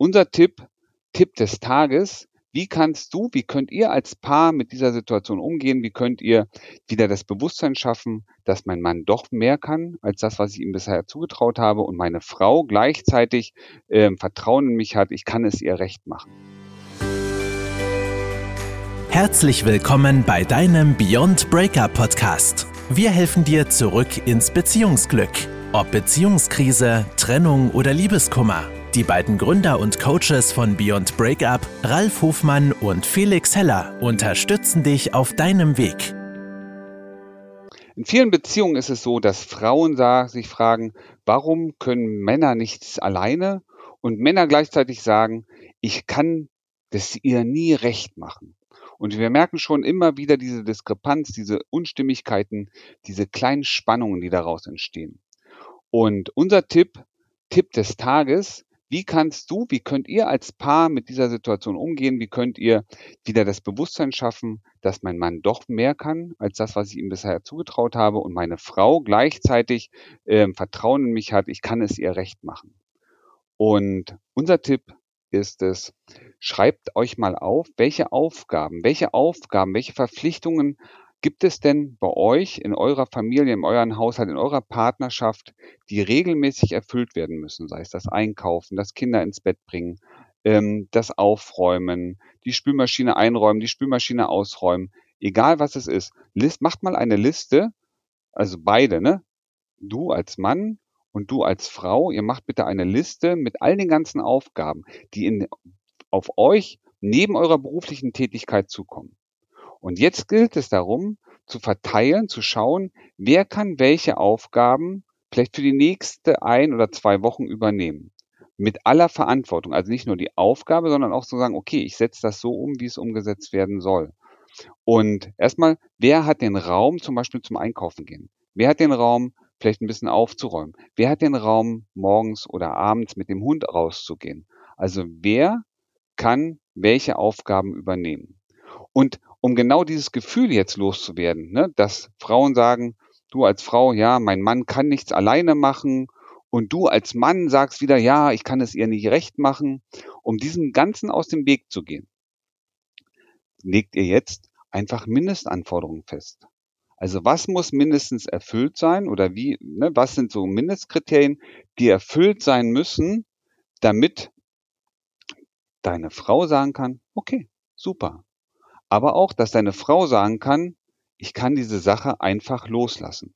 unser Tipp, Tipp des Tages, wie kannst du, wie könnt ihr als Paar mit dieser Situation umgehen? Wie könnt ihr wieder das Bewusstsein schaffen, dass mein Mann doch mehr kann als das, was ich ihm bisher zugetraut habe und meine Frau gleichzeitig äh, Vertrauen in mich hat, ich kann es ihr recht machen. Herzlich willkommen bei deinem Beyond Breakup Podcast. Wir helfen dir zurück ins Beziehungsglück. Ob Beziehungskrise, Trennung oder Liebeskummer. Die beiden Gründer und Coaches von Beyond Breakup, Ralf Hofmann und Felix Heller, unterstützen dich auf deinem Weg. In vielen Beziehungen ist es so, dass Frauen sich fragen, warum können Männer nichts alleine und Männer gleichzeitig sagen, ich kann das ihr nie recht machen. Und wir merken schon immer wieder diese Diskrepanz, diese Unstimmigkeiten, diese kleinen Spannungen, die daraus entstehen. Und unser Tipp, Tipp des Tages, wie kannst du, wie könnt ihr als Paar mit dieser Situation umgehen? Wie könnt ihr wieder das Bewusstsein schaffen, dass mein Mann doch mehr kann als das, was ich ihm bisher zugetraut habe und meine Frau gleichzeitig äh, Vertrauen in mich hat, ich kann es ihr recht machen. Und unser Tipp ist es, schreibt euch mal auf, welche Aufgaben, welche Aufgaben, welche Verpflichtungen Gibt es denn bei euch in eurer Familie, in eurem Haushalt, in eurer Partnerschaft, die regelmäßig erfüllt werden müssen? Sei es das Einkaufen, das Kinder ins Bett bringen, ähm, das Aufräumen, die Spülmaschine einräumen, die Spülmaschine ausräumen. Egal was es ist. List, macht mal eine Liste, also beide, ne? Du als Mann und du als Frau, ihr macht bitte eine Liste mit all den ganzen Aufgaben, die in, auf euch neben eurer beruflichen Tätigkeit zukommen. Und jetzt gilt es darum, zu verteilen, zu schauen, wer kann welche Aufgaben vielleicht für die nächste ein oder zwei Wochen übernehmen. Mit aller Verantwortung. Also nicht nur die Aufgabe, sondern auch zu sagen, okay, ich setze das so um, wie es umgesetzt werden soll. Und erstmal, wer hat den Raum zum Beispiel zum Einkaufen gehen? Wer hat den Raum, vielleicht ein bisschen aufzuräumen? Wer hat den Raum, morgens oder abends mit dem Hund rauszugehen? Also wer kann welche Aufgaben übernehmen? Und um genau dieses Gefühl jetzt loszuwerden, ne, dass Frauen sagen, du als Frau, ja, mein Mann kann nichts alleine machen und du als Mann sagst wieder, ja, ich kann es ihr nicht recht machen, um diesen Ganzen aus dem Weg zu gehen, legt ihr jetzt einfach Mindestanforderungen fest. Also was muss mindestens erfüllt sein oder wie, ne, was sind so Mindestkriterien, die erfüllt sein müssen, damit deine Frau sagen kann, okay, super, aber auch, dass deine Frau sagen kann, ich kann diese Sache einfach loslassen.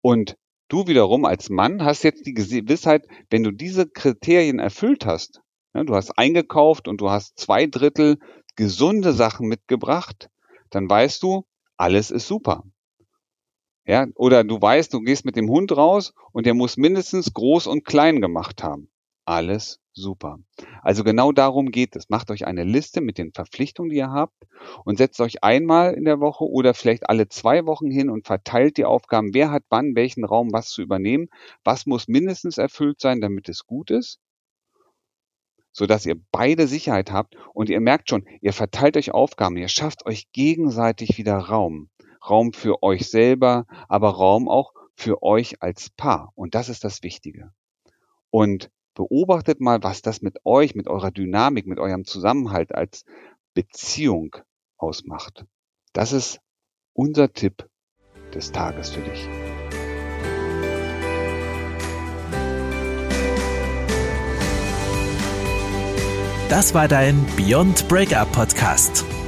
Und du wiederum als Mann hast jetzt die Gewissheit, wenn du diese Kriterien erfüllt hast, ne, du hast eingekauft und du hast zwei Drittel gesunde Sachen mitgebracht, dann weißt du, alles ist super. Ja, oder du weißt, du gehst mit dem Hund raus und der muss mindestens groß und klein gemacht haben. Alles super. Also genau darum geht es. Macht euch eine Liste mit den Verpflichtungen, die ihr habt und setzt euch einmal in der Woche oder vielleicht alle zwei Wochen hin und verteilt die Aufgaben. Wer hat wann welchen Raum was zu übernehmen? Was muss mindestens erfüllt sein, damit es gut ist? sodass ihr beide Sicherheit habt und ihr merkt schon, ihr verteilt euch Aufgaben, ihr schafft euch gegenseitig wieder Raum. Raum für euch selber, aber Raum auch für euch als Paar. Und das ist das Wichtige. Und beobachtet mal, was das mit euch, mit eurer Dynamik, mit eurem Zusammenhalt als Beziehung ausmacht. Das ist unser Tipp des Tages für dich. Das war dein Beyond Breakup Podcast.